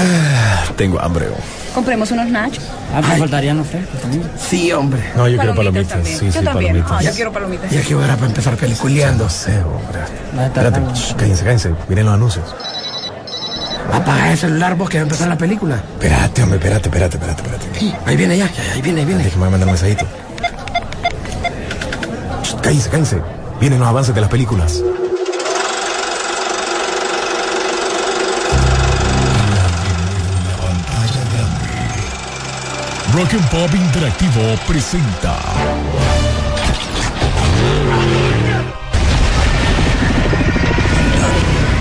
Ah, tengo hambre. Compremos unos nachos. Ah, pues faltarían los frescos también. Sí, hombre. No, yo quiero Palomitas también. Sí, yo sí, también. palomitas. Ah, yo quiero palomitas. Ya que hora para empezar peliculeando. No sé, hombre. Espérate, shh, cállense, cállense. Miren los anuncios. Apaga el celular vos que va a empezar la película. Espérate, hombre, espérate, espérate, espérate, espérate. Ahí viene ya, ya, ahí viene, ahí viene. Déjame mandar un mensajito. Shh, Cállense, cállense. Vienen los avances de las películas. Rock and Pop Interactivo presenta.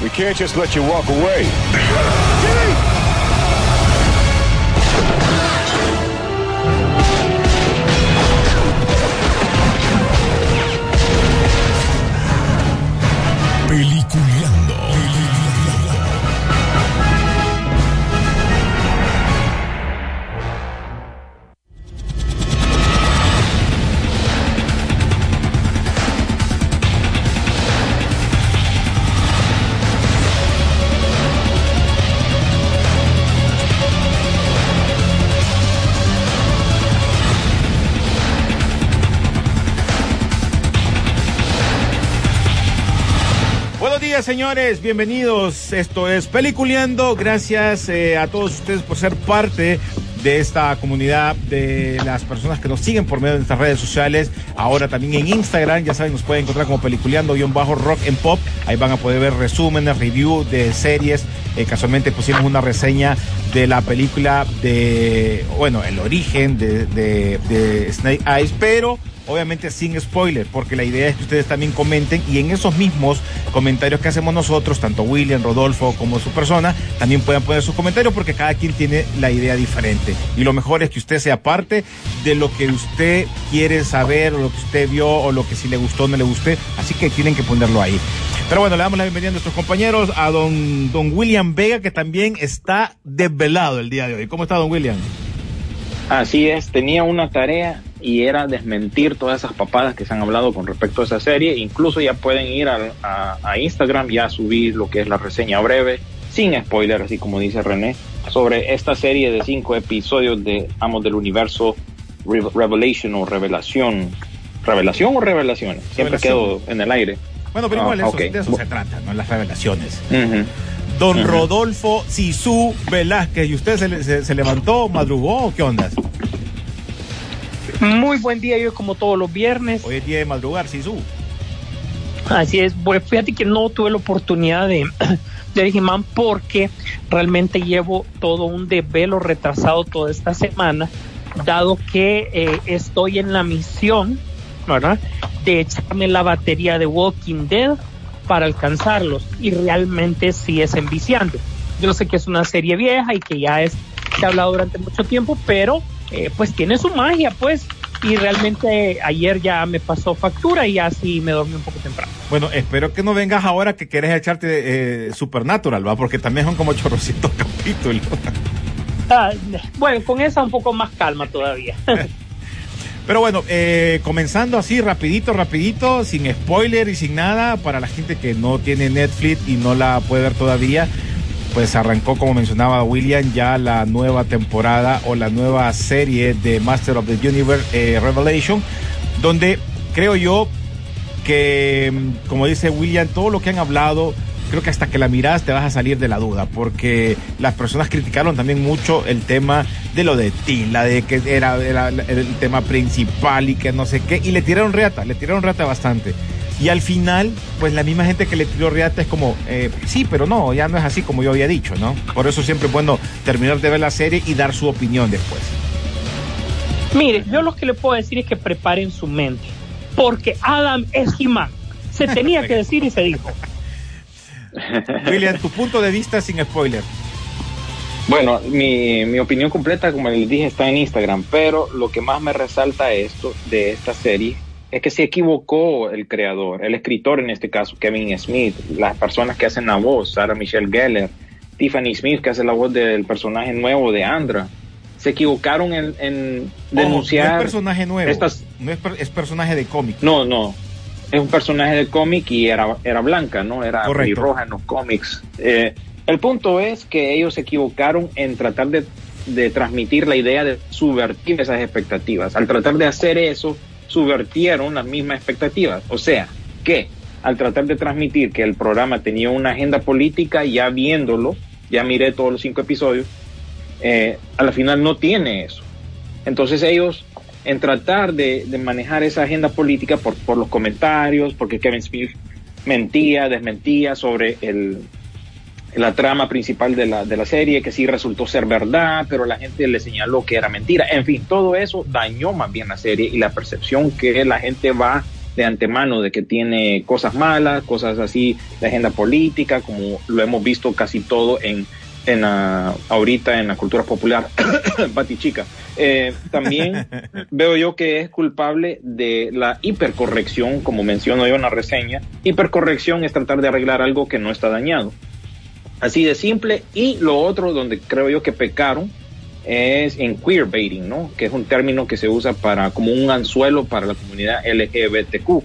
We can't just let you walk away. Señores. Bienvenidos. Esto es Peliculeando. Gracias eh, a todos ustedes por ser parte de esta comunidad de las personas que nos siguen por medio de nuestras redes sociales. Ahora también en Instagram, ya saben, nos pueden encontrar como Peliculeando-Rock en Pop. Ahí van a poder ver resúmenes, review de series. Eh, casualmente pusimos una reseña de la película de, bueno, el origen de, de, de Snake Eyes, pero obviamente sin spoiler, porque la idea es que ustedes también comenten y en esos mismos comentarios que hacemos nosotros, tanto William, Rodolfo como su persona, también puedan poner sus comentarios porque cada quien tiene la idea diferente. Y lo mejor es que usted sea parte de lo que usted quiere saber, o lo que usted vio, o lo que si le gustó o no le guste. Así que tienen que ponerlo ahí. Pero bueno, le damos la bienvenida a nuestros compañeros, a don, don William Vega, que también está desvelado el día de hoy. ¿Cómo está, don William? Así es, tenía una tarea y era desmentir todas esas papadas que se han hablado con respecto a esa serie. Incluso ya pueden ir a, a- a Instagram y a subir lo que es la reseña breve, sin spoiler, así como dice René, sobre esta serie de cinco episodios de Amos del Universo Re- Revelation o Revelación. ¿Revelación o Revelaciones? Siempre Revelación. quedo en el aire. Bueno, pero Ah, igual eso, de eso se trata, ¿no? Las revelaciones. Don. Rodolfo Sisu Velázquez, ¿y usted se, se- se levantó, madrugó o qué onda? Muy buen día, yo como todos los viernes. Hoy es día de madrugar, Sisu. Así es, pues fíjate que no tuve la oportunidad de, de Digimon porque realmente llevo todo un desvelo retrasado toda esta semana, dado que eh, estoy en la misión, ¿verdad? De echarme la batería de Walking Dead para alcanzarlos y realmente sí es enviciante. Yo sé que es una serie vieja y que ya es, se ha hablado durante mucho tiempo, pero eh, pues tiene su magia, pues. Y realmente ayer ya me pasó factura y así me dormí un poco temprano. Bueno, espero que no vengas ahora que quieres echarte eh, Supernatural, ¿va? Porque también son como chorrocitos capítulos. Ah, bueno, con esa un poco más calma todavía. Pero bueno, eh, comenzando así, rapidito, rapidito, sin spoiler y sin nada, para la gente que no tiene Netflix y no la puede ver todavía, pues arrancó, como mencionaba William, ya la nueva temporada o la nueva serie de Master of the Universe eh, Revelation, donde creo yo que, mm, como dice William, todo lo que han hablado, creo que hasta que la miras te vas a salir de la duda, porque las personas criticaron también mucho el tema de lo de Tila, de que era, era el tema principal y que no sé qué, y le tiraron reata, le tiraron reata bastante. Y al final, pues la misma gente que le tiró reata es como, eh, sí, pero no, ya no es así como yo había dicho, ¿no? Por eso siempre es bueno terminar de ver la serie y dar su opinión después. Mire, yo lo que le puedo decir es que preparen su mente, porque Adam es He-Man. Se tenía que decir y se dijo. William, tu punto de vista sin spoiler. Bueno, mi, mi opinión completa, como les dije, está en Instagram, pero lo que más me resalta esto de esta serie es que se equivocó el creador, el escritor en este caso, Kevin Smith, las personas que hacen la voz, Sarah Michelle Gellar, Tiffany Smith, que hace la voz del personaje nuevo de Andra, se equivocaron en, en Ojo, denunciar. no es personaje nuevo, estas- no es, per- es personaje de cómic. No, no. Es un personaje de cómic y era, era blanca, ¿no? Era roja en los cómics. Eh, El punto es que ellos se equivocaron en tratar de, de transmitir la idea de subvertir esas expectativas. Al tratar de hacer eso, subvertieron las mismas expectativas. O sea, que al tratar de transmitir que el programa tenía una agenda política, ya viéndolo, ya miré todos los cinco episodios, eh, a la final no tiene eso. Entonces ellos, en tratar de, manejar esa agenda política por, por, los comentarios, porque Kevin Smith mentía, desmentía sobre el, la trama principal de la, de la serie, que sí resultó ser verdad, pero la gente le señaló que era mentira. En fin, todo eso dañó más bien la serie y la percepción que la gente va de antemano de que tiene cosas malas, cosas así de agenda política, como lo hemos visto casi todo en, en la, ahorita en la cultura popular, Batichica. Eh, también veo yo que es culpable de la hipercorrección, como menciono yo en la reseña. Hipercorrección es tratar de arreglar algo que no está dañado. Así de simple. Y lo otro donde creo yo que pecaron es en queerbaiting, ¿no? Que es un término que se usa para como un anzuelo para la comunidad LGBTQ,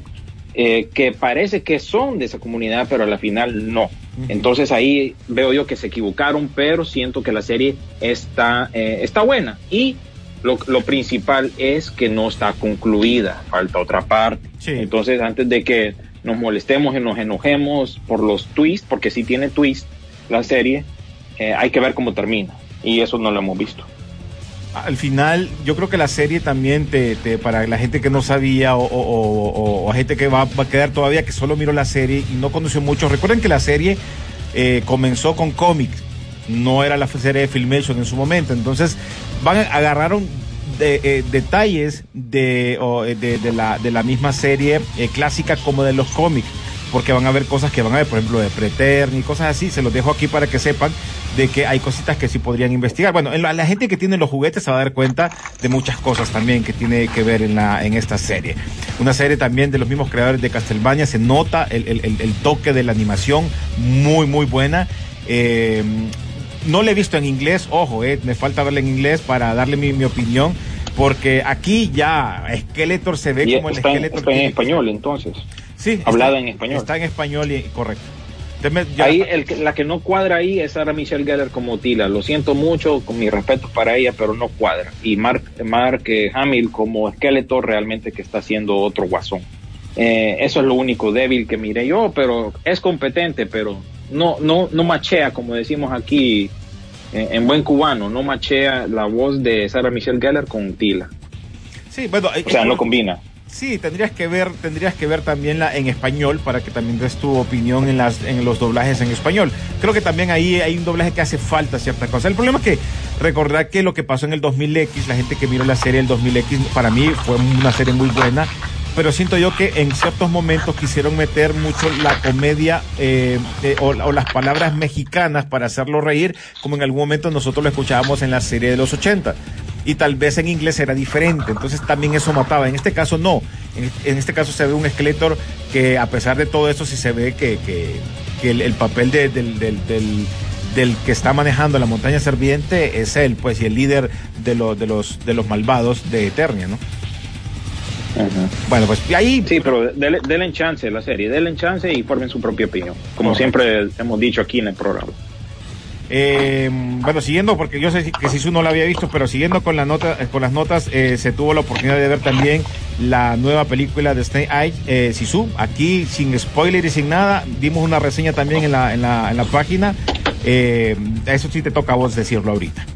eh, que parece que son de esa comunidad, pero a la final no. Entonces ahí veo yo que se equivocaron, pero siento que la serie está, eh, está buena. Y lo, lo, principal es que no está concluida, falta otra parte. Sí. Entonces antes de que nos molestemos y nos enojemos por los twists, porque sí tiene twist la serie, eh, hay que ver cómo termina y eso no lo hemos visto. Al final, yo creo que la serie también, te, para la gente que no sabía o, o, gente que va, va, a quedar todavía, que solo miró la serie y no conoció mucho, recuerden que la serie eh, comenzó con cómics, no era la serie de Filmation en su momento, entonces van agarraron de, eh, detalles de, de, de, la, de la misma serie eh, clásica como de los cómics porque van a ver cosas que van a ver, por ejemplo, de Pretern y cosas así. Se los dejo aquí para que sepan de que hay cositas que sí podrían investigar. Bueno, la, la, gente que tiene los juguetes se va a dar cuenta de muchas cosas también que tiene que ver en, la, en esta serie. Una serie también de los mismos creadores de Castlevania, se nota el, el, el, el toque de la animación, muy, muy buena. Eh, no le he visto en inglés, ojo, eh, me falta verla en inglés para darle mi, mi opinión, porque aquí ya Skeletor se ve y como el está Skeletor. En, está en español, entonces. Sí, hablada está, en español. Está en español y correcto. Ahí el, la que no cuadra ahí es Sarah Michelle Gellar como Tila. Lo siento mucho, con mi respeto para ella, pero no cuadra. Y Mark, Mark eh, Hamill como Skeletor realmente que está haciendo otro guasón. Eh, eso es lo único débil que miré yo, pero es competente, pero no, no, no machea, como decimos aquí en, en buen cubano, no machea la voz de Sarah Michelle Gellar con Tila. Sí, bueno, o sea, no combina. Sí, tendrías que ver, tendrías que ver también la en español para que también des tu opinión en las en los doblajes en español. Creo que también ahí hay un doblaje que hace falta ciertas cosas. El problema es que recordar que lo que pasó en el 2000X, la gente que miró la serie del 2000X para mí fue una serie muy buena, pero siento yo que en ciertos momentos quisieron meter mucho la comedia eh, eh, o, o, las palabras mexicanas para hacerlo reír, como en algún momento nosotros lo escuchábamos en la serie de los 80 y tal vez en inglés era diferente, entonces también eso mataba. En este caso no, en, en este caso se ve un Skeletor que a pesar de todo eso sí se ve que, que, que el, el, papel de, del, del, del, del, que está manejando la montaña serviente es él, pues, y el líder de, lo, de, los, de los malvados de Eternia, ¿no? Bueno, pues ahí. Sí, pero denle, denle chance a la serie, denle chance y formen su propia opinión, como siempre hemos dicho aquí en el programa. Eh, bueno, siguiendo, porque yo sé que Sisu no la había visto, pero siguiendo con, la nota, con las notas, eh, se tuvo la oportunidad de ver también la nueva película de Snake Eyes, eh, Sisu. Aquí, sin spoiler y sin nada, dimos una reseña también en la, en la, en la página. Eh, eso sí te toca a vos decirlo ahorita.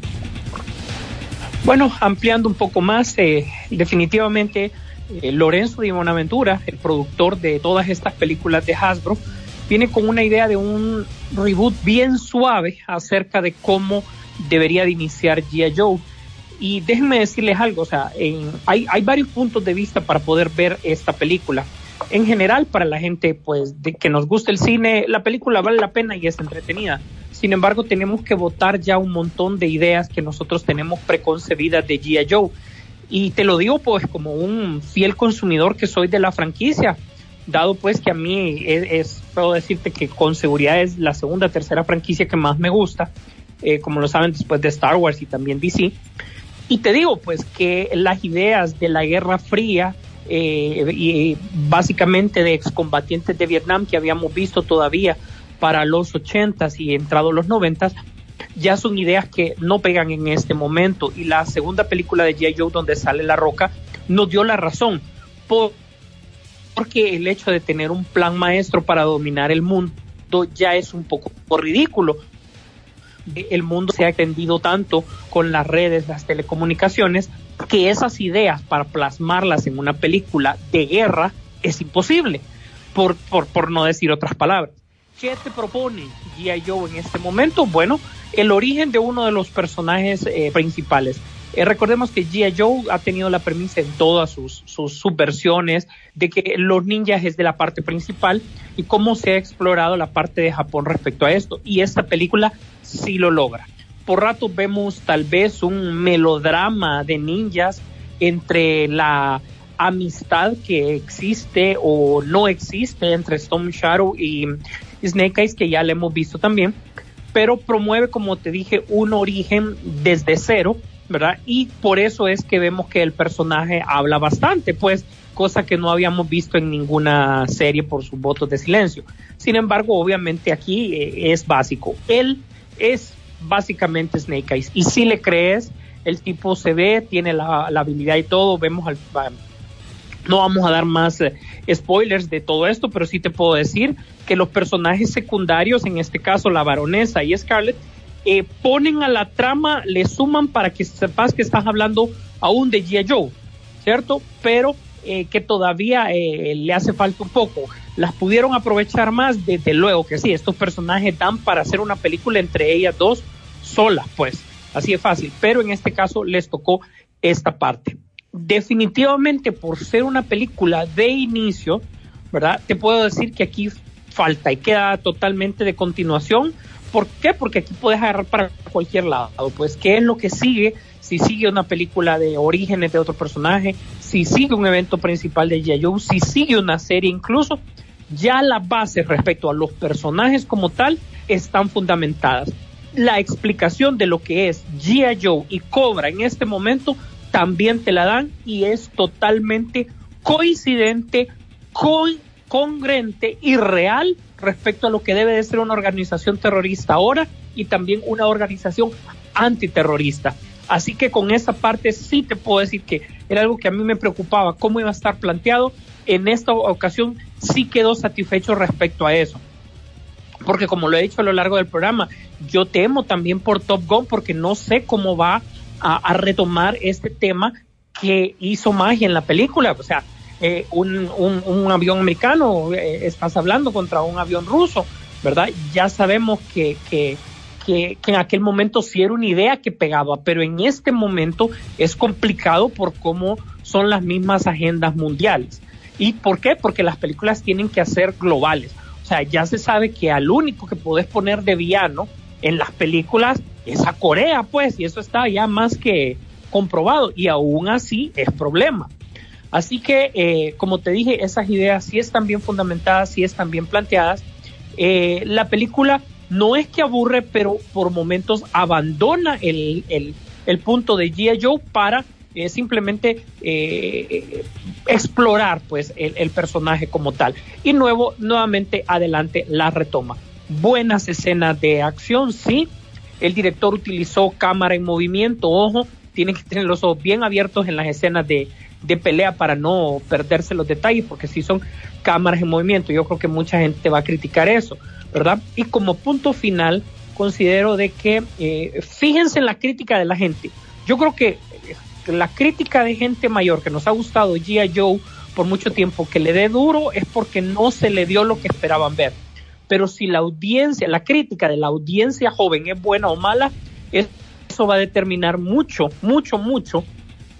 Bueno, ampliando un poco más, eh, definitivamente eh, Lorenzo de Bonaventura, el productor de todas estas películas de Hasbro, viene con una idea de un reboot bien suave acerca de cómo debería de iniciar G.I. Joe. Y déjenme decirles algo, o sea, hay, varios puntos de vista para poder ver esta película. En general, para la gente pues que nos gusta el cine, la película vale la pena y es entretenida. Sin embargo, tenemos que votar ya un montón de ideas que nosotros tenemos preconcebidas de G.I. Joe. Y te lo digo pues como un fiel consumidor que soy de la franquicia dado pues que a mí es, es, puedo decirte que con seguridad es la segunda, tercera franquicia que más me gusta, eh, como lo saben después de Star Wars y también DC. Y te digo pues que las ideas de la Guerra Fría eh, y básicamente de excombatientes de Vietnam que habíamos visto todavía para los 80s y entrado los 90s, ya son ideas que no pegan en este momento. Y la segunda película de G.I. Joe, donde sale La Roca, nos dio la razón. Porque el hecho de tener un plan maestro para dominar el mundo ya es un poco ridículo. El mundo se ha extendido tanto con las redes, las telecomunicaciones, que esas ideas para plasmarlas en una película de guerra es imposible, por, por, por no decir otras palabras. ¿Qué te propone G.I. Joe en este momento? Bueno, el origen de uno de los personajes eh, principales. Eh, recordemos que G.I. Joe ha tenido la premisa en todas sus, sus subversiones de que los ninjas es de la parte principal y cómo se ha explorado la parte de Japón respecto a esto. Y esta película sí lo logra. Por rato vemos tal vez un melodrama de ninjas entre la amistad que existe o no existe entre Stone Shadow y Snake Eyes, que ya le hemos visto también, pero promueve, como te dije, un origen desde cero, Y por eso es que vemos que el personaje habla bastante, pues, cosa que no habíamos visto en ninguna serie por sus votos de silencio. Sin embargo, obviamente aquí eh, es básico. Él es básicamente Snake Eyes. Y si le crees, el tipo se ve, tiene la, la habilidad y todo, vemos al, no vamos a dar más eh, spoilers de todo esto, pero sí te puedo decir que los personajes secundarios, en este caso la baronesa y Scarlett, eh, ponen a la trama, le suman para que sepas que estás hablando aún de G.I. Joe, ¿cierto? Pero eh, que todavía le hace falta un poco. Las pudieron aprovechar más, desde luego que sí, estos personajes dan para hacer una película entre ellas dos solas, pues, así es fácil, pero en este caso les tocó esta parte definitivamente por ser una película de inicio, ¿verdad? Te puedo decir que aquí falta y queda totalmente de continuación. ¿Por qué? Porque aquí puedes agarrar para cualquier lado. Pues, ¿qué es lo que sigue? Si sigue una película de orígenes de otro personaje, si sigue un evento principal de G.I. si sigue una serie incluso, ya las bases respecto a los personajes como tal están fundamentadas. La explicación de lo que es G.I. Joe y Cobra en este momento también te la dan y es totalmente coincidente, congruente y real respecto a lo que debe de ser una organización terrorista ahora y también una organización antiterrorista. Así que con esa parte sí te puedo decir que era algo que a mí me preocupaba, cómo iba a estar planteado. En esta ocasión sí quedó satisfecho respecto a eso. Porque como lo he dicho a lo largo del programa, yo temo también por Top Gun porque no sé cómo va a, retomar este tema que hizo magia en la película. O sea, eh, un, un, avión americano, eh, estás hablando contra un avión ruso, ¿verdad? Ya sabemos que, que, que, en aquel momento sí era una idea que pegaba, pero en este momento es complicado por cómo son las mismas agendas mundiales. ¿Y por qué? Porque las películas tienen que ser globales. O sea, ya se sabe que al único que podés poner de villano en las películas es a Corea, pues, y eso está ya más que comprobado, y aún así es problema. Así que, eh, como te dije, esas ideas sí están bien fundamentadas, sí están bien planteadas. Eh, la película no es que aburre, pero por momentos abandona el, el, punto de G.I. Joe para eh, simplemente explorar pues el, el, personaje como tal. Y nuevo, nuevamente adelante la retoma buenas escenas de acción, sí. El director utilizó cámara en movimiento, ojo, tienen que tener los ojos bien abiertos en las escenas de, de pelea para no perderse los detalles, porque si son cámaras en movimiento, yo creo que mucha gente va a criticar eso, ¿verdad? Y como punto final, considero de que, eh, fíjense en la crítica de la gente. Yo creo que eh, la crítica de gente mayor que nos ha gustado G.I. Joe por mucho tiempo, que le dé duro es porque no se le dio lo que esperaban ver pero si la audiencia, la crítica de la audiencia joven es buena o mala, eso va a determinar mucho, mucho, mucho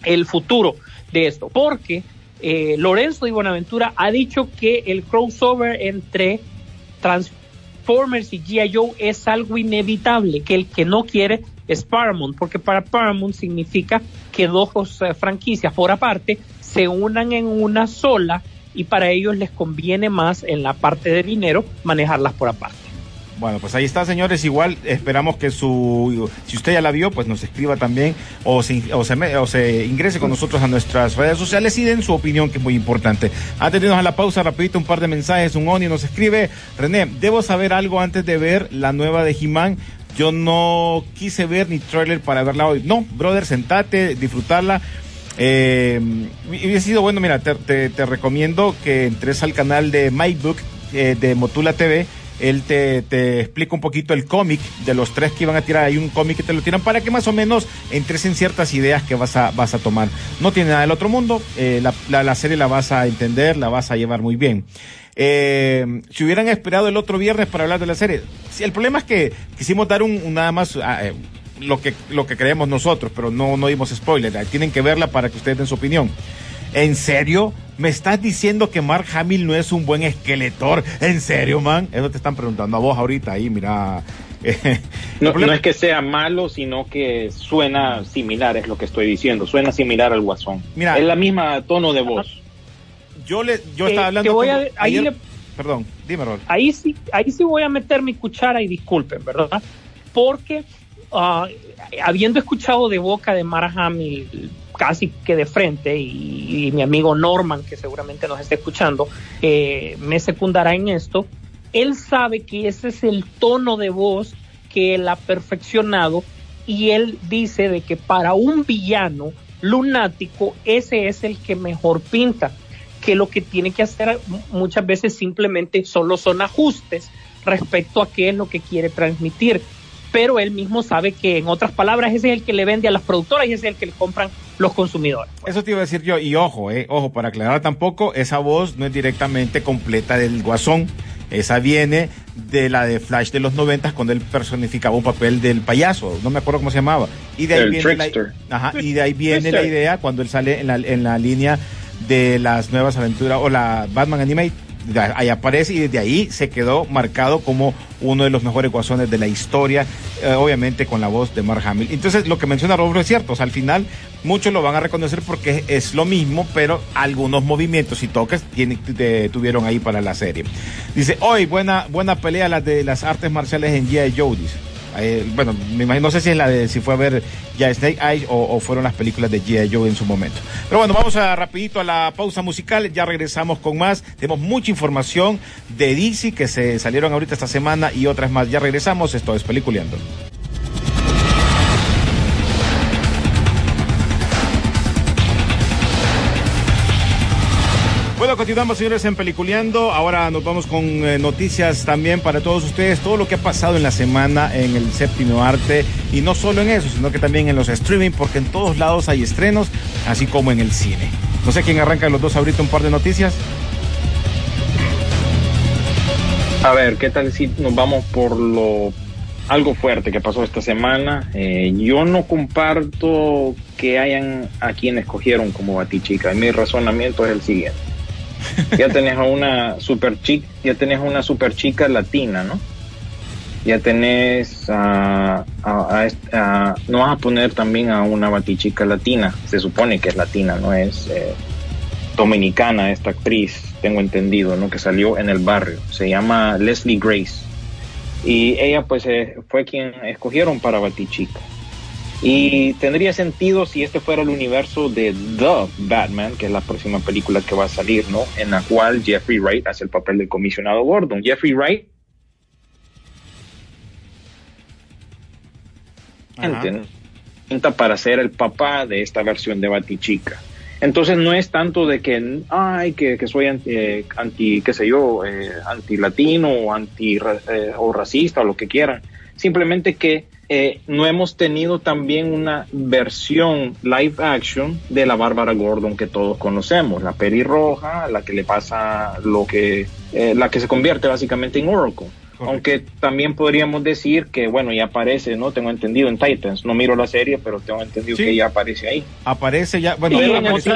el futuro de esto, porque eh, Lorenzo de Buenaventura ha dicho que el crossover entre Transformers y G.I. Joe es algo inevitable, que el que no quiere es Paramount, porque para Paramount significa que dos eh, franquicias por aparte se unan en una sola y para ellos les conviene más en la parte de dinero manejarlas por aparte. Bueno, pues ahí está, señores. Igual esperamos que su, si usted ya la vio, pues nos escriba también o se, o se, o se ingrese con nosotros a nuestras redes sociales y den su opinión, que es muy importante. Antes de a la pausa, rapidito un par de mensajes. Un Oni nos escribe, René, debo saber algo antes de ver la nueva de He-Man. Yo no quise ver ni trailer para verla hoy. No, brother, sentate, disfrutarla. Eh, y hubiese sido bueno, mira, te, te- te recomiendo que entres al canal de MyBook eh, de Motula TV. Él te, te explica un poquito el cómic de los tres que iban a tirar. Hay un cómic que te lo tiran para que más o menos entres en ciertas ideas que vas a, vas a tomar. No tiene nada del otro mundo. eh, la, la- serie la vas a entender, la vas a llevar muy bien. Eh, si hubieran esperado el otro viernes para hablar de la serie, sí, el problema es que quisimos dar un, nada más ah, eh, lo que lo que creemos nosotros, pero no no dimos spoiler. Tienen que verla para que ustedes den su opinión. ¿En serio? ¿Me estás diciendo que Mark Hamill no es un buen esqueletor? ¿En serio, man? Eso te están preguntando a vos ahorita ahí, mira. No, es que sea malo, sino que suena similar, es lo que estoy diciendo. Suena similar al Guasón. Mira. es la misma tono de voz. yo le yo Eh, estaba hablando voy a- ahí ayer- le- Perdón, dime, Rol. ahí sí, ahí sí voy a meter mi cuchara y disculpen, ¿verdad? Porque ah, habiendo escuchado de boca de Mara Hamill casi que de frente y, mi amigo Norman, que seguramente nos está escuchando, eh, me secundará en esto, él sabe que ese es el tono de voz que él ha perfeccionado y él dice de que para un villano lunático ese es el que mejor pinta que lo que tiene que hacer mu- muchas veces simplemente solo son ajustes respecto a qué es lo que quiere transmitir. Pero él mismo sabe que, en otras palabras, ese es el que le vende a las productoras y ese es el que le compran los consumidores. Eso te iba a decir yo, y ojo, eh, ojo, para aclarar tampoco, esa voz no es directamente completa del Guasón. Esa viene de la de Flash de los noventas cuando él personificaba un papel del payaso, no me acuerdo cómo se llamaba. Y de ahí El viene la, trickster. ajá, y de ahí viene la idea cuando él sale en la, en la línea de las nuevas aventuras o la Batman Animate. De Ahí aparece y desde ahí se quedó marcado como uno de los mejores guasones de la historia, eh, obviamente con la voz de Mark Hamill. Entonces, lo que menciona Roberto es cierto, al final muchos lo van a reconocer porque es lo mismo, pero algunos movimientos y toques tienen, te- tuvieron ahí para la serie. Dice, hoy buena, buena pelea la de las artes marciales en G.I. Joe, dice. Eh, bueno, me imagino, no sé si es la de si fue a ver ya Snake Eyes o, fueron las películas de G.I. Joe en su momento. Pero bueno, vamos a rapidito a la pausa musical, ya regresamos con más. Tenemos mucha información de DC que se salieron ahorita esta semana y otras más. Ya regresamos, esto es Peliculeando. Continuamos, señores, en Peliculeando. Ahora nos vamos con eh, noticias también para todos ustedes. Todo lo que ha pasado en la semana en el séptimo arte. Y no solo en eso, sino que también en los streaming, porque en todos lados hay estrenos, así como en el cine. No sé quién arranca los dos ahorita un par de noticias. A ver, ¿qué tal si nos vamos por lo algo fuerte que pasó esta semana? Eh, yo no comparto que hayan a quienes escogieron como Batichica. Mi razonamiento es el siguiente. Ya tenés a una super chica, ya tenés una super chica latina, ¿no? Ya tenés a- no vas a poner también a una batichica latina, se supone que es latina, no es eh, dominicana esta actriz, tengo entendido, ¿no? Que salió en el barrio, se llama Leslie Grace y ella pues eh, fue quien escogieron para Batichica. Y tendría sentido si este fuera el universo de The Batman, que es la próxima película que va a salir, ¿no? En la cual Jeffrey Wright hace el papel del comisionado Gordon. Jeffrey Wright para ser el papá de esta versión de Batichica. Entonces no es tanto de que, ay, que, que soy anti, eh, anti, qué sé yo, eh, anti latino o anti eh, o racista o lo que quieran. Simplemente que eh, no hemos tenido también una versión live action de la Bárbara Gordon que todos conocemos, la pelirroja, la que le pasa lo que, eh, la que se convierte básicamente en Oracle. Aunque también podríamos decir que, bueno, ya aparece, ¿no? Tengo entendido en Titans. No miro la serie, pero tengo entendido Sí. que ya aparece ahí. Aparece ya, bueno, apareció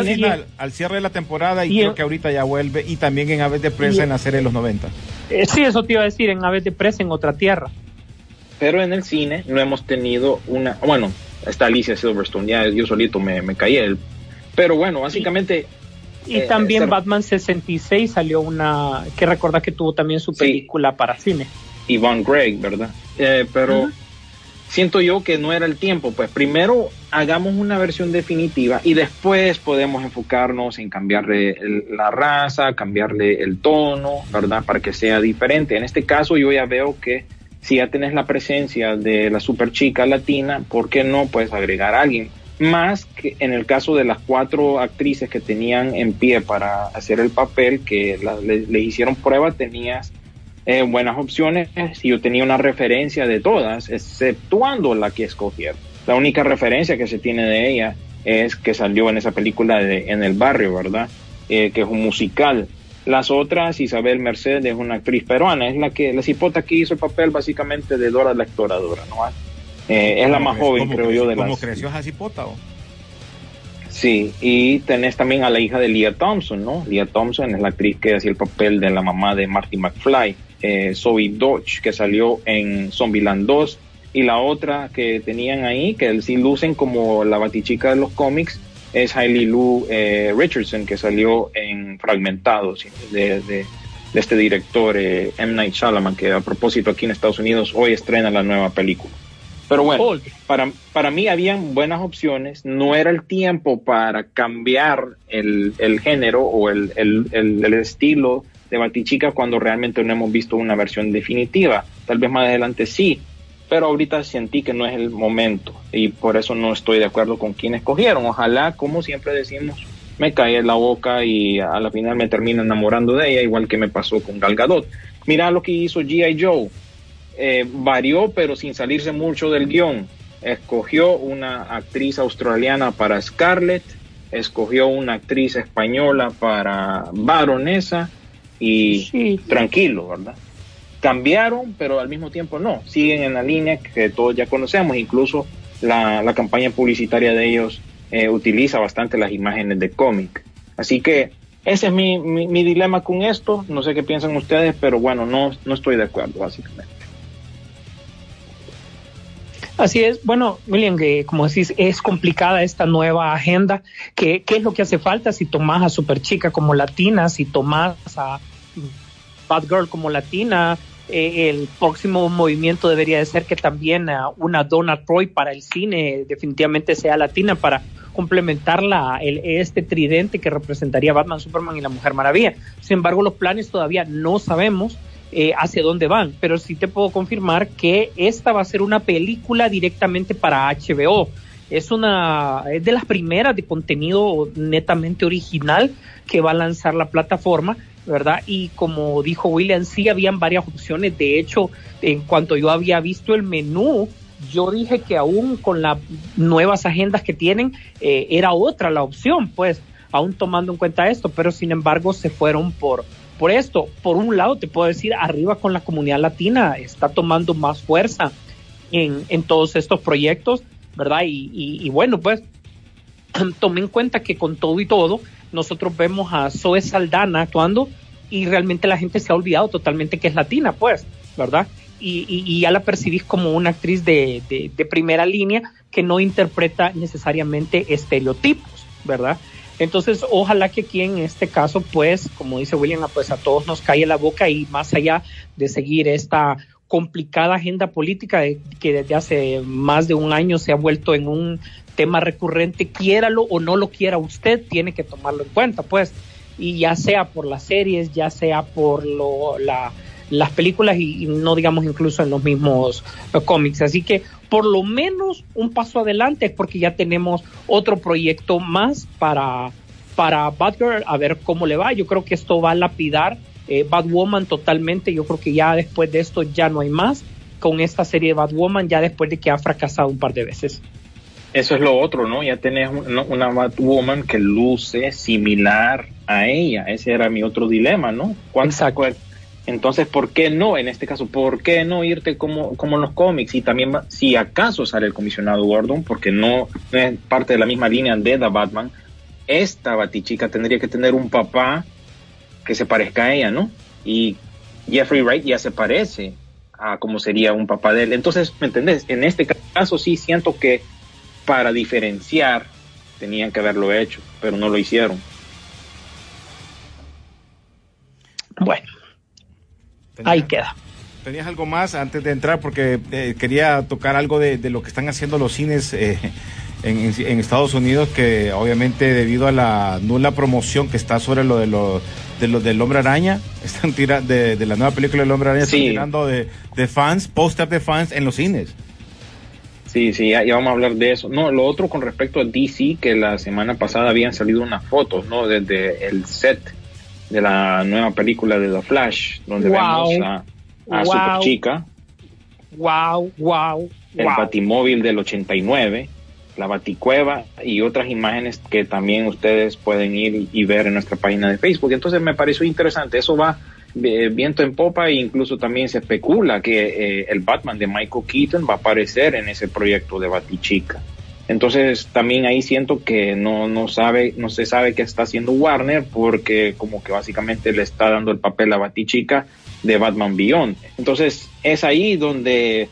al, cierre de la temporada y, y creo que ahorita ya vuelve. Y también en Aves de Prensa y- en la serie de los 90. Eh, sí, eso te iba a decir, en Aves de Presa, en otra tierra. Pero en el cine no hemos tenido una. Bueno, está Alicia Silverstone, ya yo solito me, me caí. El, pero bueno, básicamente. Y Eh, también ser- Batman 66 salió una, que recordar que tuvo también su Sí. película para cine. Yvonne Gregg, ¿verdad? Eh, pero siento yo que no era el tiempo. Pues primero hagamos una versión definitiva y después podemos enfocarnos en cambiarle el- la raza, cambiarle el tono, ¿verdad? Para que sea diferente. En este caso yo ya veo que si ya tenés la presencia de la super chica latina, ¿por qué no puedes agregar a alguien? Más que en el caso de las cuatro actrices que tenían en pie para hacer el papel, que la- le, hicieron prueba, tenías eh, buenas opciones y yo tenía una referencia de todas, exceptuando la que escogieron. La única referencia que se tiene de ella es que salió en esa película de En el barrio, ¿verdad? Eh, que es un musical. Las otras, Isabel Mercedes es una actriz peruana, es la que, la cipota que hizo el papel básicamente de Dora la exploradora, ¿no? Eh, es la más joven, ¿Cómo creo creció- yo, de ¿Cómo las... creció Jacipota? o? Sí, y tenés también a la hija de Leah Thompson, ¿no? Leah Thompson es la actriz que hacía el papel de la mamá de Marty McFly, eh, Zoe Dodge, que salió en Zombieland 2, y la otra que tenían ahí, que sí lucen como la batichica de los cómics, es Hailey Lou eh, Richardson, que salió en Fragmentados, de, de, de este director, eh, M. Night Shyamalan, que a propósito aquí en Estados Unidos hoy estrena la nueva película. Pero bueno, para, para mí habían buenas opciones, no era el tiempo para cambiar el, el género o el, el, el- el estilo de Batichica cuando realmente no hemos visto una versión definitiva. Tal vez más adelante sí, pero ahorita sentí que no es el momento y por eso no estoy de acuerdo con quien escogieron. Ojalá, como siempre decimos, me cae en la boca y a la final me termino enamorando de ella, igual que me pasó con Gal Gadot. Mira lo que hizo G.I. Joe eh, varió, pero sin salirse mucho del guion. Escogió una actriz australiana para Scarlett, escogió una actriz española para Baronesa y Sí. tranquilo, ¿verdad? Cambiaron, pero al mismo tiempo no. Siguen en la línea que todos ya conocemos. Incluso la, la campaña publicitaria de ellos eh, utiliza bastante las imágenes de cómic. Así que ese es mi, mi, mi dilema con esto. No sé qué piensan ustedes, pero bueno, no, no estoy de acuerdo, básicamente. Así es, bueno, William, que como decís, es complicada esta nueva agenda. ¿Qué, qué es lo que hace falta si tomás a Superchica como latina, si tomás a Bad Girl como latina? Eh, el próximo movimiento debería de ser que también uh, una Donna Troy para el cine definitivamente sea latina para complementar la, el, este tridente que representaría Batman, Superman y la Mujer Maravilla. Sin embargo, los planes todavía no sabemos eh, hacia dónde van, pero sí te puedo confirmar que esta va a ser una película directamente para HBO. Es una es de las primeras de contenido netamente original que va a lanzar la plataforma, ¿verdad? Y como dijo William, sí habían varias opciones. De hecho, en cuanto yo había visto el menú, yo dije que aún con las nuevas agendas que tienen, eh, era otra la opción, pues, aún tomando en cuenta esto, pero sin embargo se fueron por, por esto. Por un lado, te puedo decir, arriba con la comunidad latina está tomando más fuerza en, en todos estos proyectos, ¿verdad? Y, y, y bueno, pues tomé en cuenta que con todo y todo, nosotros vemos a Zoe Saldana actuando y realmente la gente se ha olvidado totalmente que es latina, pues, ¿verdad? Y, y, y ya la percibís como una actriz de, de, de primera línea que no interpreta necesariamente estereotipos, ¿verdad? Entonces, ojalá que aquí en este caso, pues, como dice William, pues a todos nos cae la boca y más allá de seguir esta complicada agenda política de, que desde hace más de un año se ha vuelto en un tema recurrente, quiéralo o no lo quiera usted, tiene que tomarlo en cuenta, pues, y ya sea por las series, ya sea por lo, la, las películas y, no digamos incluso en los mismos uh, cómics. Así que por lo menos un paso adelante es porque ya tenemos otro proyecto más para, para Batgirl, a ver cómo le va. Yo creo que esto va a lapidar eh, Batwoman totalmente. Yo creo que ya después de esto ya no hay más con esta serie de Batwoman, ya después de que ha fracasado un par de veces. Eso es lo otro, ¿no? Ya tenés una, una Batwoman que luce similar a ella. Ese era mi otro dilema, ¿no? Exacto. Entonces, ¿por qué no? En este caso, ¿por qué no irte como, como en los cómics? Y también, si acaso sale el comisionado Gordon, porque no, no, es parte de la misma línea de The Batman, esta Batichica tendría que tener un papá que se parezca a ella, ¿no? Y Jeffrey Wright ya se parece a como sería un papá de él. Entonces, ¿me entendés? En este caso sí siento que para diferenciar tenían que haberlo hecho, pero no lo hicieron. Bueno, ahí queda. tenías algo más antes de entrar porque eh, quería tocar algo de, de, lo que están haciendo los cines eh, en, en, Estados Unidos que obviamente debido a la nula promoción que está sobre lo de lo, de lo del hombre araña están tirando de, de, la nueva película del hombre araña Sí. están tirando de, de fans póster de fans en los cines Sí, sí, ya, ya vamos a hablar de eso. No, lo otro con respecto a DC, que la semana pasada habían salido unas fotos, ¿no? Desde el set de la nueva película de The Flash, donde Wow. vemos a, a Wow. Super Chica, Wow, wow, el wow. Batimóvil del 89, la Baticueva y otras imágenes que también ustedes pueden ir y, ver en nuestra página de Facebook. Entonces me pareció interesante. Eso va eh, viento en popa e incluso también se especula que eh, el Batman de Michael Keaton va a aparecer en ese proyecto de Batichica. Entonces también ahí siento que no, no sabe, no se sabe qué está haciendo Warner porque como que básicamente le está dando el papel a Batichica de Batman Beyond. Entonces es ahí donde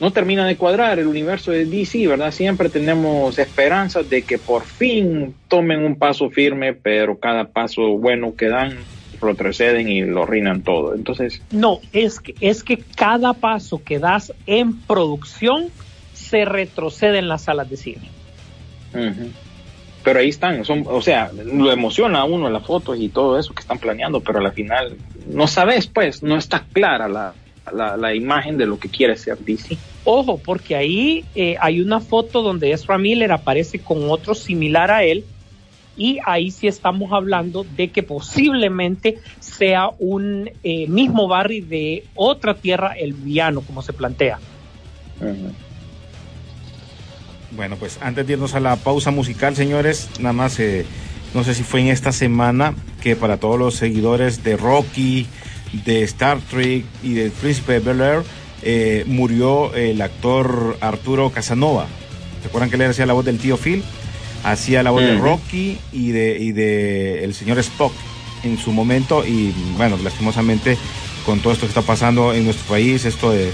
no termina de cuadrar el universo de DC, ¿verdad? Siempre tenemos esperanzas de que por fin tomen un paso firme, pero cada paso bueno que dan retroceden y lo arruinan todo. Entonces, No, es que, es que cada paso que das en producción se retrocede en las salas de cine. pero ahí están, son, o sea, lo emociona a uno las fotos y todo eso que están planeando, pero al final no sabes, pues, no está clara la, la, la imagen de lo que quiere ser DC. Ojo, porque ahí eh, hay una foto donde Ezra Miller aparece con otro similar a él y ahí sí estamos hablando de que posiblemente sea un eh, mismo Barry de otra tierra, el villano, como se plantea. Bueno, pues antes de irnos a la pausa musical, señores, nada más, eh, no sé si fue en esta semana que para todos los seguidores de Rocky, de Star Trek y de Bel Air, eh, murió el actor Arturo Casanova. ¿Se acuerdan que él hacía la voz del tío Phil? Hacía la voz de. Rocky y de, y de el señor Spock en su momento y bueno, lastimosamente con todo esto que está pasando en nuestro país, esto de,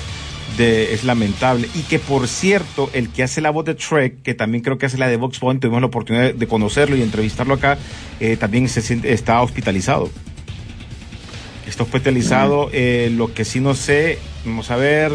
de- es lamentable. Y que por cierto, el que hace la voz de Trek, que también creo que hace la de Vox Point, tuvimos la oportunidad de conocerlo y entrevistarlo acá, eh, también se siente- está hospitalizado. Está hospitalizado, eh, lo que sí no sé, vamos a ver,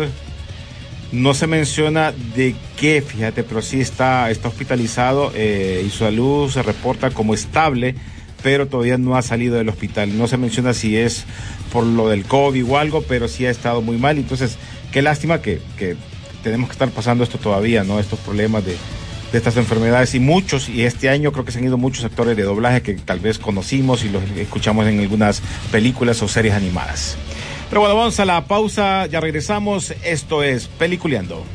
no se menciona de qué, fíjate, pero sí está, está hospitalizado eh, y su salud se reporta como estable, pero todavía no ha salido del hospital. No se menciona si es por lo del COVID o algo, pero sí ha estado muy mal. Entonces, qué lástima que, que tenemos que estar pasando esto todavía, ¿no? Estos problemas de, de estas enfermedades y muchos, y este año creo que se han ido muchos actores de doblaje que tal vez conocimos y los escuchamos en algunas películas o series animadas. Pero bueno, vamos a la pausa, ya regresamos. Esto es Peliculeando.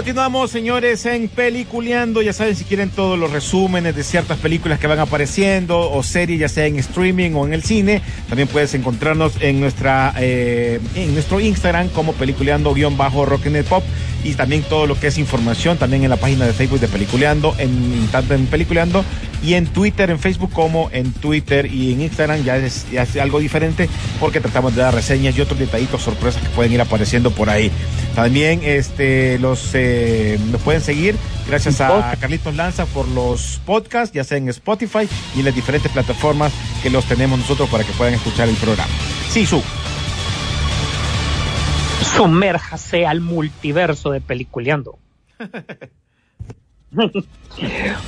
Continuamos, señores, en Peliculeando. Ya saben, si quieren todos los resúmenes de ciertas películas que van apareciendo o series, ya sea en streaming o en el cine, también puedes encontrarnos en nuestra eh, en nuestro Instagram como Peliculeando-Rock and Pop y también todo lo que es información también en la página de Facebook de Peliculeando, en tanto en Peliculeando y en Twitter, en Facebook como en Twitter y en Instagram ya es, ya es algo diferente porque tratamos de dar reseñas y otros detallitos, sorpresas que pueden ir apareciendo por ahí. También este los eh, nos pueden seguir gracias a Carlitos Lanza por los podcasts, ya sea en Spotify y en las diferentes plataformas que los tenemos nosotros para que puedan escuchar el programa. Sí, su. Sumérjase al multiverso de Peliculeando.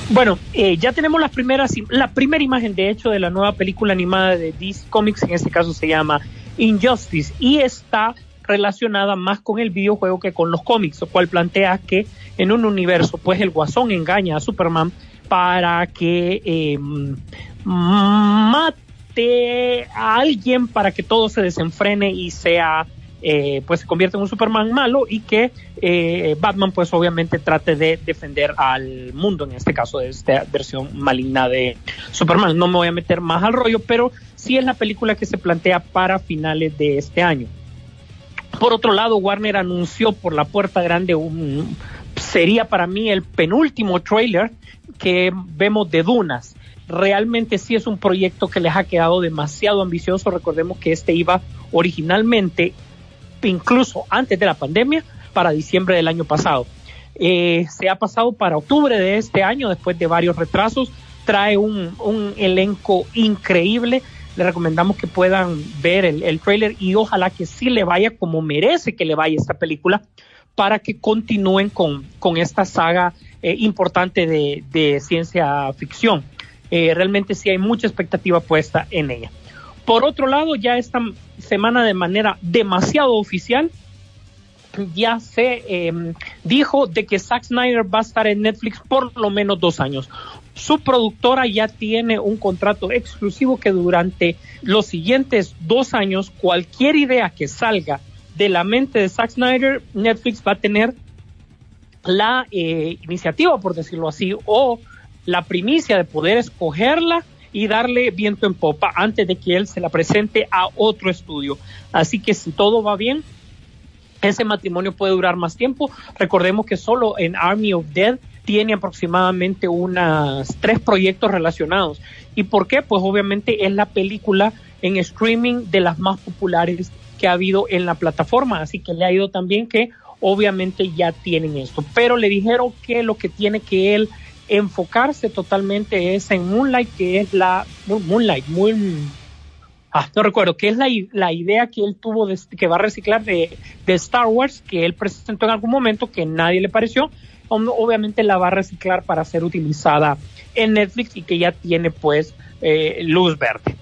bueno, eh, ya tenemos las primeras, la primera imagen de hecho de la nueva película animada de DC Comics, en este caso se llama Injustice, y está relacionada más con el videojuego que con los cómics, lo cual plantea que en un universo, pues el guasón engaña a Superman para que eh, mate a alguien para que todo se desenfrene y sea eh, pues se convierte en un Superman malo y que eh, Batman pues obviamente trate de defender al mundo, en este caso de esta versión maligna de Superman. No me voy a meter más al rollo, pero sí es la película que se plantea para finales de este año. Por otro lado, Warner anunció por la puerta grande un sería para mí el penúltimo trailer que vemos de Dunas. Realmente sí es un proyecto que les ha quedado demasiado ambicioso. Recordemos que este iba originalmente, incluso antes de la pandemia, para diciembre del año pasado. Eh, se ha pasado para octubre de este año después de varios retrasos. Trae un, un elenco increíble. Le recomendamos que puedan ver el, el, trailer y ojalá que sí le vaya como merece que le vaya esta película para que continúen con, con esta saga eh, importante de, de, ciencia ficción. Eh, realmente sí hay mucha expectativa puesta en ella. Por otro lado, ya esta semana de manera demasiado oficial, ya se eh, dijo de que Zack Snyder va a estar en Netflix por lo menos dos años. Su productora ya tiene un contrato exclusivo que durante los siguientes dos años, cualquier idea que salga de la mente de Zack Snyder, Netflix va a tener la eh, iniciativa, por decirlo así, o la primicia de poder escogerla y darle viento en popa antes de que él se la presente a otro estudio. Así que si todo va bien, ese matrimonio puede durar más tiempo. Recordemos que solo en Army of Dead tiene aproximadamente unas tres proyectos relacionados. ¿Y por qué? Pues obviamente es la película en streaming de las más populares que ha habido en la plataforma, así que le ha ido también que obviamente ya tienen esto, pero le dijeron que lo que tiene que él enfocarse totalmente es en Moonlight, que es la Moonlight, Moon, ah, no recuerdo, que es la, la idea que él tuvo de, que va a reciclar de, de, Star Wars, que él presentó en algún momento que nadie le pareció, obviamente la va a reciclar para ser utilizada en Netflix y que ya tiene pues eh, luz verde.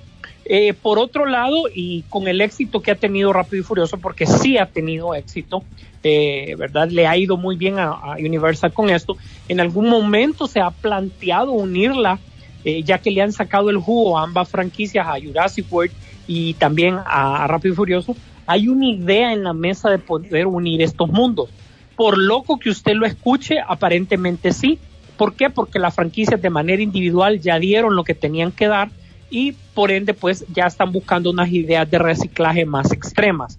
Eh, por otro lado, y con el éxito que ha tenido Rápido y Furioso, porque sí ha tenido éxito, eh, ¿verdad? Le ha ido muy bien a, Universal con esto. En algún momento se ha planteado unirla, eh, ya que le han sacado el jugo a ambas franquicias, a Jurassic World y también a, a Rápido y Furioso. Hay una idea en la mesa de poder unir estos mundos. Por loco que usted lo escuche, aparentemente sí. ¿Por qué? Porque las franquicias de manera individual ya dieron lo que tenían que dar y por ende pues ya están buscando unas ideas de reciclaje más extremas.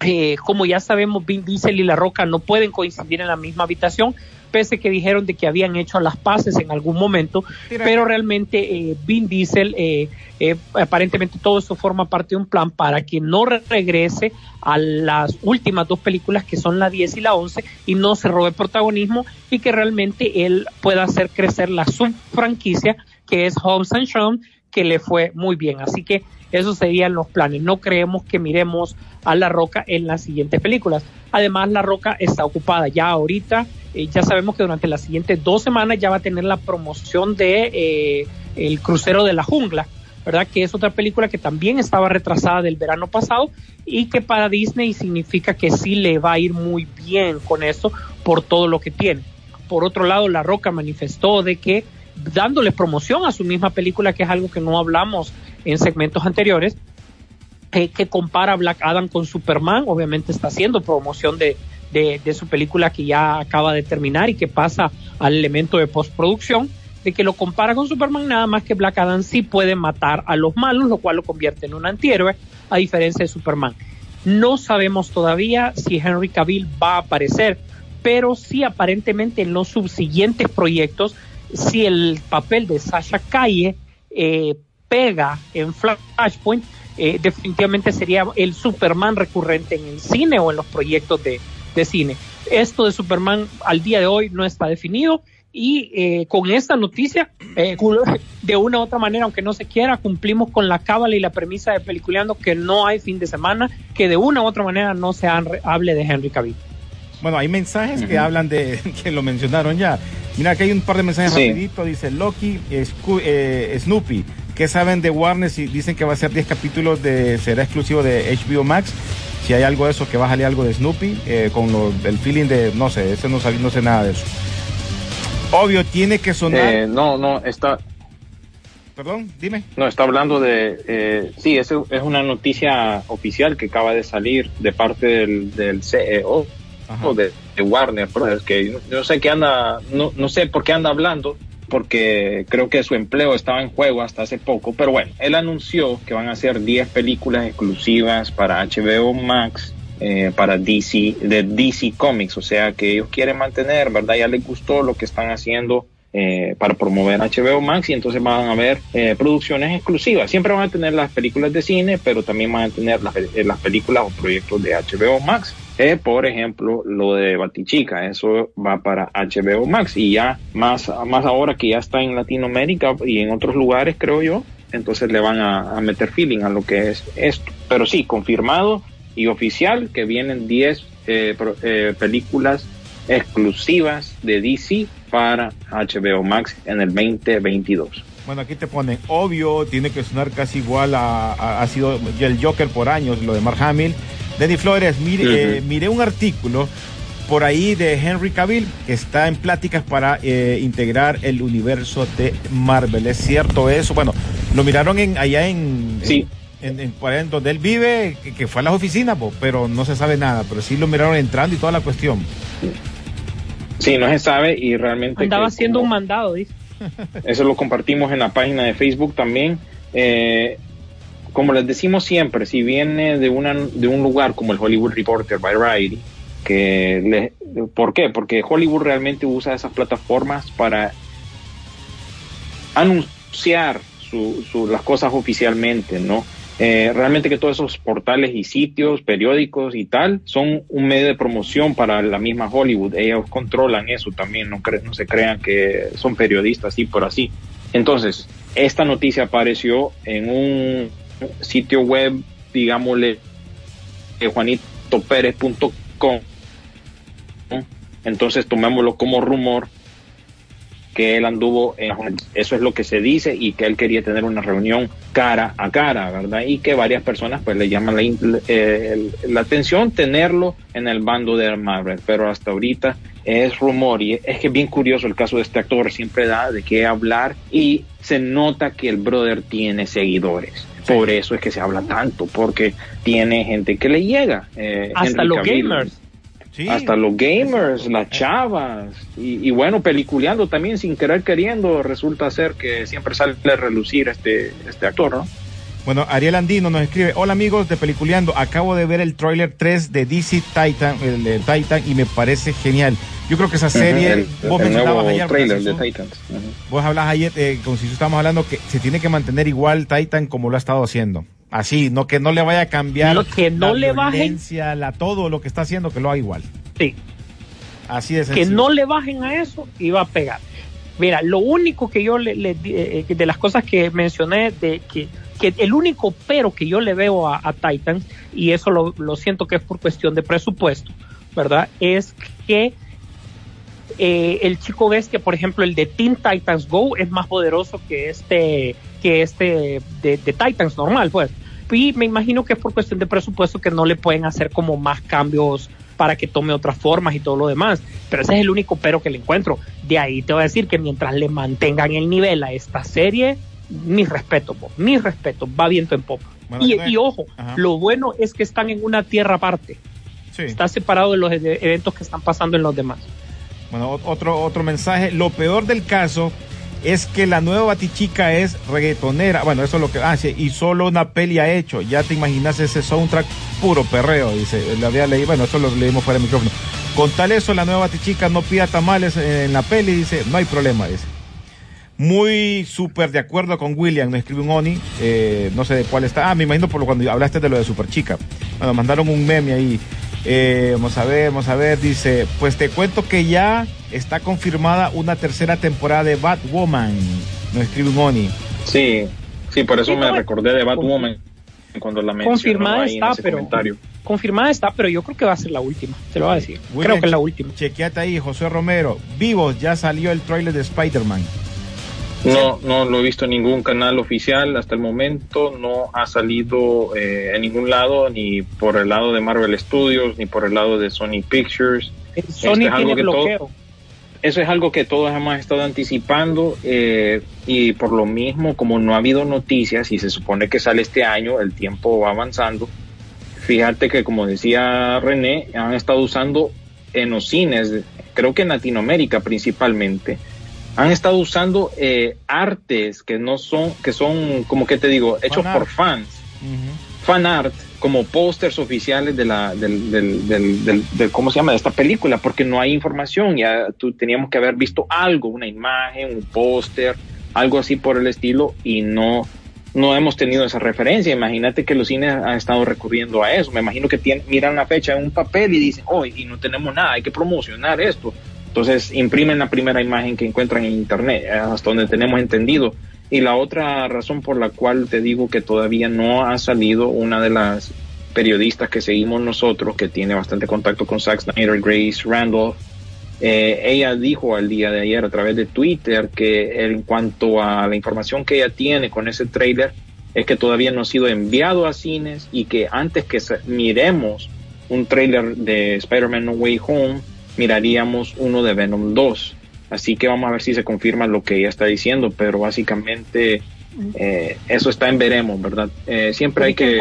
Eh, como ya sabemos, Vin Diesel y La Roca no pueden coincidir en la misma habitación, pese que dijeron de que habían hecho las paces en algún momento, pero realmente eh, Vin Diesel, eh, eh, aparentemente todo esto forma parte de un plan para que no regrese a las últimas dos películas que son la 10 y la 11 y no se robe protagonismo y que realmente él pueda hacer crecer la subfranquicia que es Hobbs and Shaw que le fue muy bien. Así que esos serían los planes. No creemos que miremos a La Roca en las siguientes películas. Además, La Roca está ocupada ya ahorita. Eh, ya sabemos que durante las siguientes dos semanas ya va a tener la promoción de eh, El Crucero de la Jungla, ¿verdad? Que es otra película que también estaba retrasada del verano pasado y que para Disney significa que sí le va a ir muy bien con eso por todo lo que tiene. Por otro lado, La Roca manifestó de que dándole promoción a su misma película, que es algo que no hablamos en segmentos anteriores, que compara Black Adam con Superman, obviamente está haciendo promoción de, de, de, su película que ya acaba de terminar y que pasa al elemento de postproducción, de que lo compara con Superman, nada más que Black Adam sí puede matar a los malos, lo cual lo convierte en un antihéroe, a diferencia de Superman. No sabemos todavía si Henry Cavill va a aparecer, pero sí aparentemente en los subsiguientes proyectos si el papel de Sasha Calle eh, pega en Flashpoint, eh, definitivamente sería el Superman recurrente en el cine o en los proyectos de, de cine. Esto de Superman al día de hoy no está definido y eh, con esta noticia, de una u otra manera, aunque no se quiera, cumplimos con la cábala y la premisa de Peliculeando que no hay fin de semana, que de una u otra manera no se hable de Henry Cavill. Bueno, hay mensajes uh -huh. que hablan de, que lo mencionaron ya. Mira, aquí hay un par de mensajes sí. rapidito, dice Loki, Sco eh, Snoopy, ¿qué saben de Warner? Si dicen que va a ser 10 capítulos, de será exclusivo de HBO Max. Si hay algo de eso, que va a salir algo de Snoopy, eh, con lo, el feeling de, no sé, ese no, no sé nada de eso. Obvio, tiene que sonar. Eh, no, no, está. Perdón, dime. No, está hablando de. Eh, sí, es, es una noticia oficial que acaba de salir de parte del, del CEO de, de, Warner, es que yo no sé qué anda, no, no sé por qué anda hablando, porque creo que su empleo estaba en juego hasta hace poco, pero bueno, él anunció que van a hacer 10 películas exclusivas para HBO Max eh, para DC, de DC Comics, o sea que ellos quieren mantener, ¿verdad? Ya les gustó lo que están haciendo eh, para promover HBO Max y entonces van a haber eh, producciones exclusivas. Siempre van a tener las películas de cine, pero también van a tener las, eh, las películas o proyectos de HBO Max. Por ejemplo, lo de Batichica, eso va para HBO Max y ya más, más ahora que ya está en Latinoamérica y en otros lugares, creo yo, entonces le van a, meter feeling a lo que es esto. Pero sí, confirmado y oficial que vienen 10 eh, eh, películas exclusivas de DC para HBO Max en el 2022. Bueno, aquí te ponen, obvio, tiene que sonar casi igual a- ha sido el Joker por años, lo de Mark Hamill. Denny Flores, mire, eh, miré un artículo por ahí de Henry Cavill que está en pláticas para eh, integrar el universo de Marvel. ¿Es cierto eso? Bueno, lo miraron en allá en... Sí. En, donde él vive, que, que fue a las oficinas, po, pero no se sabe nada, pero sí lo miraron entrando y toda la cuestión. Sí, no se sabe y realmente... Andaba haciendo como- un mandado, dice. Eso lo compartimos en la página de Facebook también. Eh, como les decimos siempre, si viene de, una, de un lugar como el Hollywood Reporter Variety, que le- ¿por qué? Porque Hollywood realmente usa esas plataformas para anunciar las cosas oficialmente, ¿no? Eh, realmente que todos esos portales y sitios, periódicos y tal, son un medio de promoción para la misma Hollywood. Ellos controlan eso también, no, no se crean que son periodistas así por así. Entonces, esta noticia apareció en un sitio web, digámosle, de juanitopérez.com. Entonces, tomémoslo como rumor que él anduvo en eso es lo que se dice y que él quería tener una reunión cara a cara, ¿verdad? Y que varias personas pues le llaman la, eh, la atención tenerlo en el bando de Marvel, pero hasta ahorita es rumor y es que es bien curioso el caso de este actor, siempre da de qué hablar y se nota que el brother tiene seguidores. Por eso es que se habla tanto, porque tiene gente que le llega. eh, Hasta Henry los gamers. Sí. Hasta los gamers, las chavas, y, y bueno, peliculeando también sin querer queriendo, resulta ser que siempre sale a relucir este, este actor, ¿no? Bueno, Ariel Andino nos escribe, hola amigos de Peliculeando, acabo de ver el tráiler 3 de DC Titan, el de Titan, y me parece genial. Yo creo que esa serie, el, vos el mencionabas ayer, trailer de vos hablas ayer, eh, con si estábamos hablando que se tiene que mantener igual Titan como lo ha estado haciendo. Así, no que no le vaya a cambiar No, que no la le bajen. violencia, la todo lo que está haciendo, que lo haga igual. Sí. Así de que no le bajen a eso y va a pegar. Mira, lo único que yo le, le di- eh, eh, de las cosas que mencioné, de que, que el único pero que yo le veo a, a Titans, y eso lo, siento que es por cuestión de presupuesto, ¿verdad? Es que eh, el chico bestia, por ejemplo, el de Teen Titans Go es más poderoso que este, que este de, de Titans normal, pues. Y me imagino que es por cuestión de presupuesto que no le pueden hacer como más cambios para que tome otras formas y todo lo demás. Pero ese es el único pero que le encuentro. De ahí te voy a decir que mientras le mantengan el nivel a esta serie, mi respeto, po, mi respeto, va viento en popa. Bueno, y, ojo, Ajá. lo bueno es que están en una tierra aparte. Sí. Está separado de los e- eventos que están pasando en los demás. Bueno, otro, otro mensaje. Lo peor del caso es que la nueva Batichica es reggaetonera. Bueno, eso es lo que hace. Y solo una peli ha hecho. Ya te imaginas ese soundtrack puro perreo. Dice, le había leído. Bueno, eso lo leímos fuera del micrófono. Con tal eso, la nueva Batichica no pida tamales en la peli. Dice, no hay problema. Dice. Muy súper de acuerdo con William, nos escribe un Oni, eh, no sé de cuál está. Ah, me imagino por lo cuando hablaste de lo de Superchica. Bueno, mandaron un meme ahí. Eh, vamos a ver, vamos a ver, dice, pues te cuento que ya está confirmada una tercera temporada de Batwoman. Nos escribe un Oni. Sí, sí, por eso Sí, me no, recordé de Batwoman cuando la mencionó Confirmada ahí en está, ese pero comentario. confirmada está, pero yo creo que va a ser la última. Te lo voy a decir. William, creo que es la última. Chequeate ahí, José Romero. Vivos, ya salió el tráiler de Spider-Man. No, no lo he visto en ningún canal oficial hasta el momento, no ha salido eh, en ningún lado, ni por el lado de Marvel Studios, ni por el lado de Sony Pictures. Sony es algo tiene que todo- bloqueo. Eso es algo que todos hemos estado anticipando eh, y por lo mismo, como no ha habido noticias y se supone que sale este año, el tiempo va avanzando. Fíjate que, como decía René, han estado usando en los cines, creo que en Latinoamérica principalmente, han estado usando eh, artes que no son, que son, como que te digo, hechos Fan por fans, fan art como pósters oficiales de la del, del, del, del, cómo se llama de esta película porque no hay información. Ya tú teníamos que haber visto algo una imagen un póster algo así por el estilo y no no hemos tenido esa referencia. Imagínate que los cines han estado recurriendo a eso. Me imagino que tienen, miran la fecha en un papel y dicen hoy y no tenemos nada hay que promocionar esto entonces imprimen la primera imagen que encuentran en internet eh, hasta donde tenemos entendido. Y la otra razón por la cual te digo que todavía no ha salido una de las periodistas que seguimos nosotros, que tiene bastante contacto con Zack Snyder, Grace Randolph, eh, ella dijo al día de ayer a través de Twitter que en cuanto a la información que ella tiene con ese trailer, es que todavía no ha sido enviado a cines y que antes que miremos un trailer de Spider-Man No Way Home, miraríamos uno de Venom 2. Así que vamos a ver si se confirma lo que ella está diciendo, pero básicamente eh, eso está en veremos, ¿verdad? Eh, siempre hay que...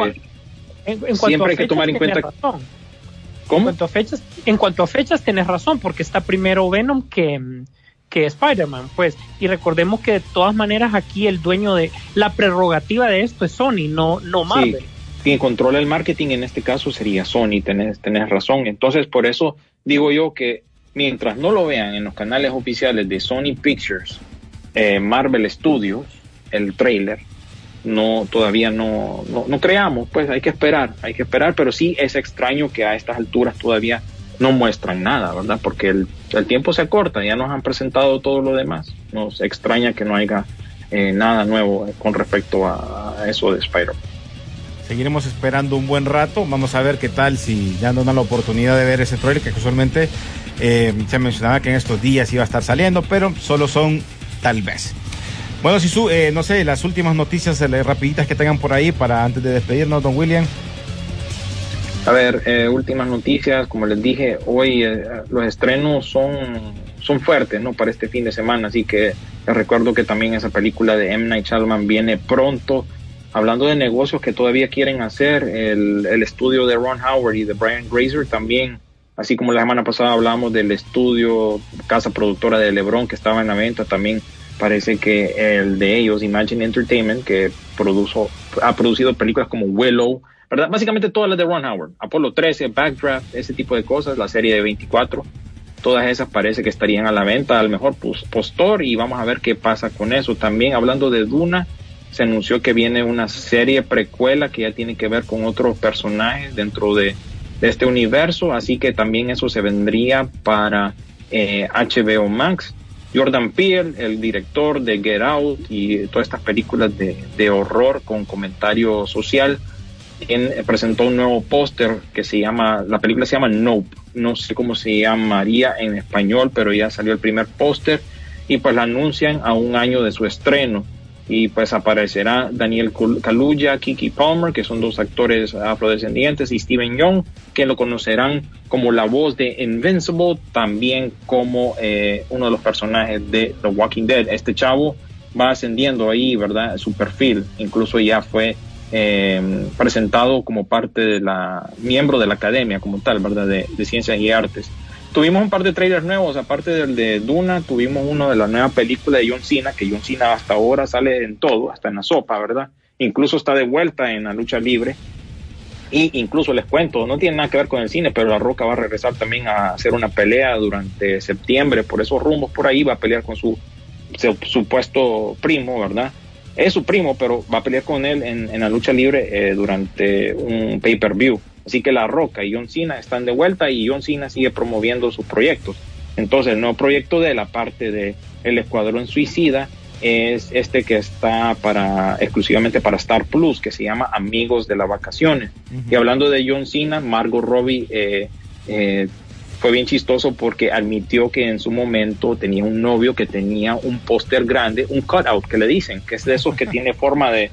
En, en Siempre hay que tomar en cuenta- razón. En ¿Cómo? cuanto a fechas, en cuanto a fechas tenés razón, porque está primero Venom que, que Spider-Man, pues. Y recordemos que de todas maneras aquí el dueño de la prerrogativa de esto es Sony, no, no Marvel. Sí, quien controla el marketing en este caso sería Sony, tenés, tenés razón. Entonces, por eso digo yo que mientras no lo vean en los canales oficiales de Sony Pictures, eh, Marvel Studios, el trailer, no, todavía no, no, no creamos, pues hay que esperar, hay que esperar, pero sí es extraño que a estas alturas todavía no muestran nada, ¿verdad? Porque el, el tiempo se acorta, ya nos han presentado todo lo demás. Nos extraña que no haya eh, nada nuevo con respecto a, a eso de Spider-Man. Seguiremos esperando un buen rato. Vamos a ver qué tal si ya nos dan la oportunidad de ver ese trailer que casualmente eh, se mencionaba que en estos días iba a estar saliendo, pero solo son tal vez. Bueno, Sisu, eh, no sé, las últimas noticias eh, rapiditas que tengan por ahí para antes de despedirnos, don William. A ver, eh, últimas noticias, como les dije, hoy eh, los estrenos son, son fuertes, ¿no? Para este fin de semana, así que les recuerdo que también esa película de M. Night Shyamalan viene pronto. Hablando de negocios que todavía quieren hacer, el, el estudio de Ron Howard y de Brian Grazer también, así como la semana pasada hablamos del estudio, casa productora de LeBron que estaba en la venta, también parece que el de ellos, Imagine Entertainment, que produjo, ha producido películas como Willow, ¿verdad? Básicamente todas las de Ron Howard, Apolo 13, Backdraft, ese tipo de cosas, la serie de 24, todas esas parece que estarían a la venta al mejor pos- postor y vamos a ver qué pasa con eso. También hablando de Duna, se anunció que viene una serie precuela que ya tiene que ver con otros personajes dentro de, este universo, así que también eso se vendría para eh, HBO Max. Jordan Peele, el director de Get Out y todas estas películas de, de horror con comentario social, en- presentó un nuevo póster que se llama, la película se llama Nope, no sé cómo se llamaría en español, pero ya salió el primer póster y pues la anuncian a un año de su estreno y pues aparecerá Daniel Kaluuya, Kiki Palmer, que son dos actores afrodescendientes, y Steven Young, que lo conocerán como la voz de Invincible, también como eh, uno de los personajes de The Walking Dead. Este chavo va ascendiendo ahí, ¿verdad? Su perfil, incluso ya fue eh, presentado como parte de la, miembro de la academia como tal, ¿verdad? De Ciencias y Artes. Tuvimos un par de trailers nuevos, aparte del de Duna, tuvimos uno de la nueva película de John Cena, que John Cena hasta ahora sale en todo, hasta en la sopa, ¿verdad? Incluso está de vuelta en la lucha libre. Y incluso les cuento, no tiene nada que ver con el cine, pero La Roca va a regresar también a hacer una pelea durante septiembre por esos rumbos por ahí, va a pelear con su, su supuesto primo, ¿verdad? Es su primo, pero va a pelear con él en, en la lucha libre eh, durante un pay-per-view. Así que La Roca y John Cena están de vuelta y John Cena sigue promoviendo sus proyectos. Entonces, el nuevo proyecto de la parte de El Escuadrón Suicida es este que está para exclusivamente para Star Plus, que se llama Amigos de las Vacaciones. Y hablando de John Cena, Margot Robbie eh, eh, fue bien chistoso porque admitió que en su momento tenía un novio que tenía un póster grande, un cutout que le dicen, que es de esos que tiene forma de,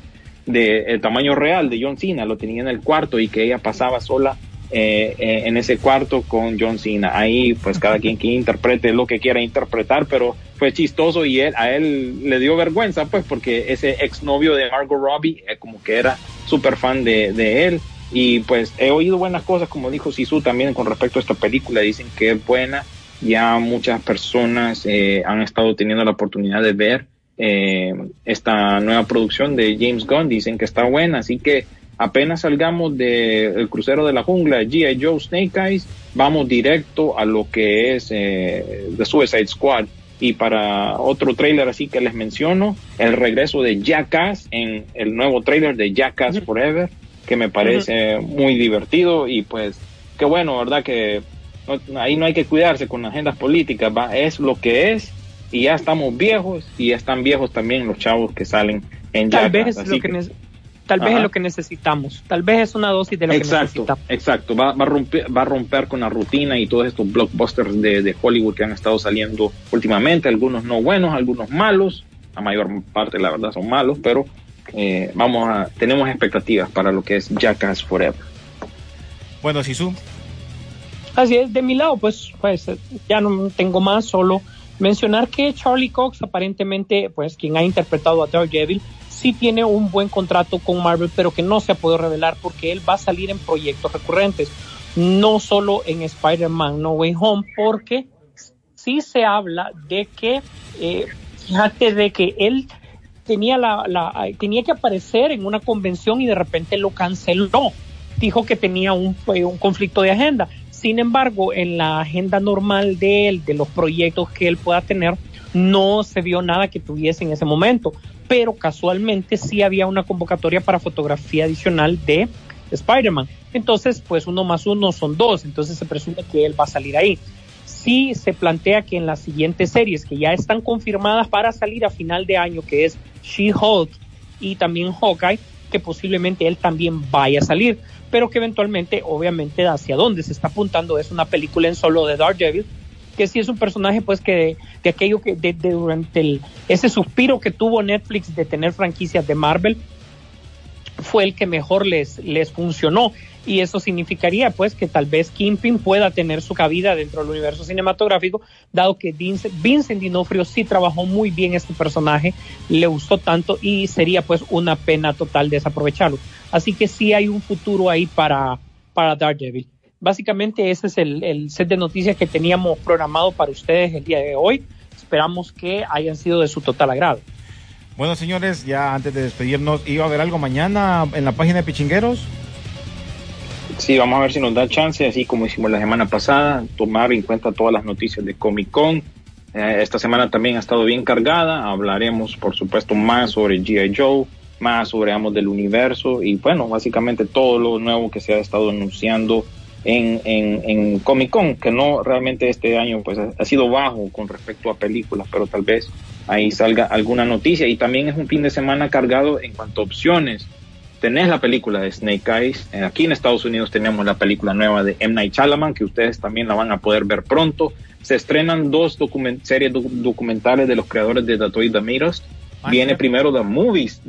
de el tamaño real de John Cena, lo tenía en el cuarto y que ella pasaba sola eh, eh, en ese cuarto con John Cena. Ahí pues cada quien que interprete lo que quiera interpretar, pero fue chistoso y él, a él le dio vergüenza pues porque ese exnovio de Margot Robbie eh, como que era súper fan de, de él. Y pues he oído buenas cosas como dijo Sisu también con respecto a esta película, dicen que es buena, ya muchas personas eh, han estado teniendo la oportunidad de ver eh, esta nueva producción de James Gunn, dicen que está buena, así que apenas salgamos del crucero de la jungla, G.I. Joe Snake Eyes, vamos directo a lo que es eh, The Suicide Squad. Y para otro trailer así que les menciono, el regreso de Jackass en el nuevo trailer de Jackass Forever, que me parece muy divertido y pues qué bueno, ¿verdad? Que no- ahí no hay que cuidarse con agendas políticas, ¿va? es lo que es y ya estamos viejos y ya están viejos también los chavos que salen en Tal Jackass. vez, es lo que que- tal vez es lo que necesitamos. Tal vez es una dosis de lo que exacto, necesitamos. exacto. Va, va a romper, va a romper con la rutina y todos estos blockbusters de, de Hollywood que han estado saliendo últimamente, algunos no buenos, algunos malos, la mayor parte la verdad son malos, pero eh, vamos a, tenemos expectativas para lo que es Jackass Forever. Bueno, Sisu, Así es, de mi lado, pues, pues ya no tengo más, solo mencionar que Charlie Cox, aparentemente, pues, quien ha interpretado a Daredevil, sí tiene un buen contrato con Marvel, pero que no se ha podido revelar porque él va a salir en proyectos recurrentes, no solo en Spider-Man No Way Home, porque sí se habla de que, eh, fíjate, de que él tenía la, la tenía que aparecer en una convención y de repente lo canceló. Dijo que tenía un, fue un conflicto de agenda. Sin embargo, en la agenda normal de él, de los proyectos que él pueda tener, no se vio nada que tuviese en ese momento. Pero casualmente sí había una convocatoria para fotografía adicional de Spider-Man. Entonces, pues uno más uno son dos. Entonces se presume que él va a salir ahí. Sí se plantea que en las siguientes series que ya están confirmadas para salir a final de año, que es She-Hulk y también Hawkeye, que posiblemente él también vaya a salir, pero que eventualmente, obviamente, hacia dónde se está apuntando es una película en solo de Daredevil, que sí es un personaje, pues, que de, de aquello que de, de durante el, ese suspiro que tuvo Netflix de tener franquicias de Marvel, fue el que mejor les, les funcionó. Y eso significaría, pues, que tal vez Kingpin pueda tener su cabida dentro del universo cinematográfico, dado que Vincent, D'Onofrio sí trabajó muy bien este personaje, le gustó tanto y sería, pues, una pena total desaprovecharlo. Así que sí hay un futuro ahí para, para Daredevil. Básicamente ese es el, el set de noticias que teníamos programado para ustedes el día de hoy. Esperamos que hayan sido de su total agrado. bueno señores, ya antes de despedirnos, ¿iba a haber algo mañana en la página de Pichingueros? Sí, vamos a ver si nos da chance, así como hicimos la semana pasada, tomar en cuenta todas las noticias de Comic Con. Eh, esta semana también ha estado bien cargada. Hablaremos, por supuesto, más sobre G.I. Joe, más sobre Amos del Universo y, bueno, básicamente todo lo nuevo que se ha estado anunciando en, en, en Comic Con, que no realmente este año pues ha, ha sido bajo con respecto a películas, pero tal vez ahí salga alguna noticia. Y también es un fin de semana cargado en cuanto a opciones tenés la película de Snake Eyes. Eh, Aquí en Estados Unidos tenemos la película nueva de M. Night Shyamalan, que ustedes también la van a poder ver pronto. Se estrenan dos document series doc- documentales de los creadores de The Toy That Made Us. Viene primero The Movies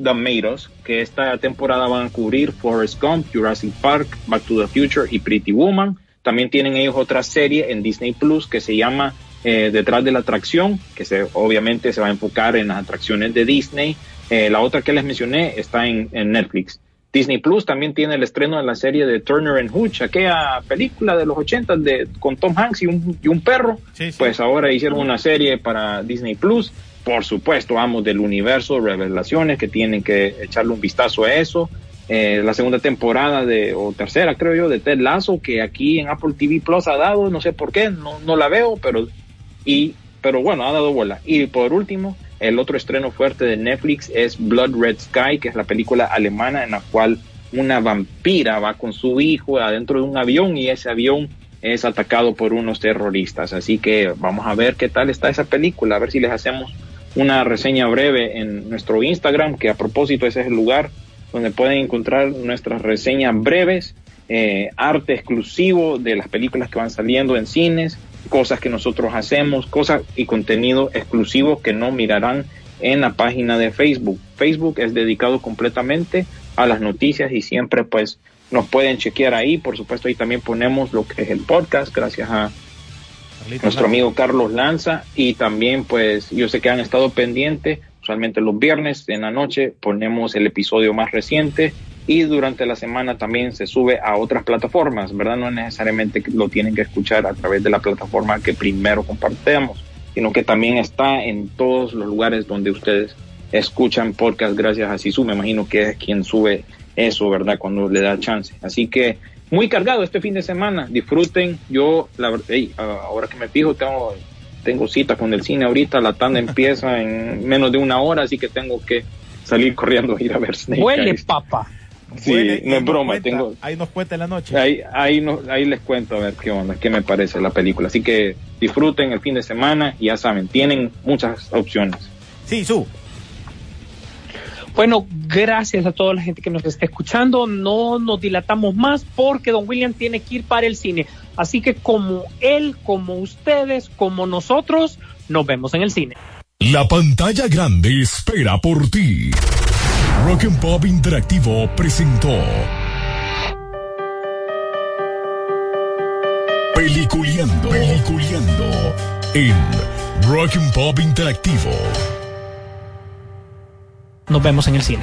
Us, que esta temporada van a cubrir Forrest Gump, Jurassic Park, Back to the Future y Pretty Woman. También tienen ellos otra serie en Disney Plus que se llama eh, Detrás de la Atracción, que se, obviamente se va a enfocar en las atracciones de Disney. Eh, la otra que les mencioné está en, en Netflix. Disney Plus también tiene el estreno de la serie de Turner and Hooch, aquella película de los 80 de, con Tom Hanks y un, y un perro. Sí, sí. Pues ahora hicieron una serie para Disney Plus. Por supuesto, amos del universo, revelaciones que tienen que echarle un vistazo a eso. Eh, la segunda temporada de, o tercera creo yo, de Ted Lasso, que aquí en Apple TV Plus ha dado, no sé por qué, no, no la veo, pero, y, pero bueno, ha dado bola. Y por último, el otro estreno fuerte de Netflix es Blood Red Sky, que es la película alemana en la cual una vampira va con su hijo adentro de un avión y ese avión es atacado por unos terroristas. Así que vamos a ver qué tal está esa película, a ver si les hacemos una reseña breve en nuestro Instagram, que a propósito ese es el lugar donde pueden encontrar nuestras reseñas breves, eh, arte exclusivo de las películas que van saliendo en cines, cosas que nosotros hacemos, cosas y contenido exclusivo que no mirarán en la página de Facebook. Facebook es dedicado completamente a las noticias y siempre pues nos pueden chequear ahí. Por supuesto ahí también ponemos lo que es el podcast gracias a nuestro amigo Carlos Lanza y también pues yo sé que han estado pendientes, usualmente los viernes en la noche ponemos el episodio más reciente y durante la semana también se sube a otras plataformas, ¿verdad? No necesariamente lo tienen que escuchar a través de la plataforma que primero compartamos, sino que también está en todos los lugares donde ustedes escuchan podcast gracias a Sisu, me imagino que es quien sube eso, ¿verdad? Cuando le da chance. Así que muy cargado este fin de semana, disfruten. Yo, la verdad, ey, a- ahora que me fijo, tengo, tengo cita con el cine ahorita, la tanda empieza en menos de una hora, así que tengo que salir corriendo a ir a ver Snake Huele, Eyes. Sí, no es broma, cuenta, tengo, Ahí nos cuenta en la noche. Ahí, ahí, no- ahí les cuento a ver qué onda, qué me parece la película. Así que disfruten el fin de semana y ya saben, tienen muchas opciones. Sí, su. Bueno, gracias a toda la gente que nos está escuchando. No nos dilatamos más porque Don William tiene que ir para el cine. Así que como él, como ustedes, como nosotros, nos vemos en el cine. La pantalla grande espera por ti. Rock and Pop Interactivo presentó Peliculeando, Peliculeando en Rock and Pop Interactivo. Nos vemos en el cine.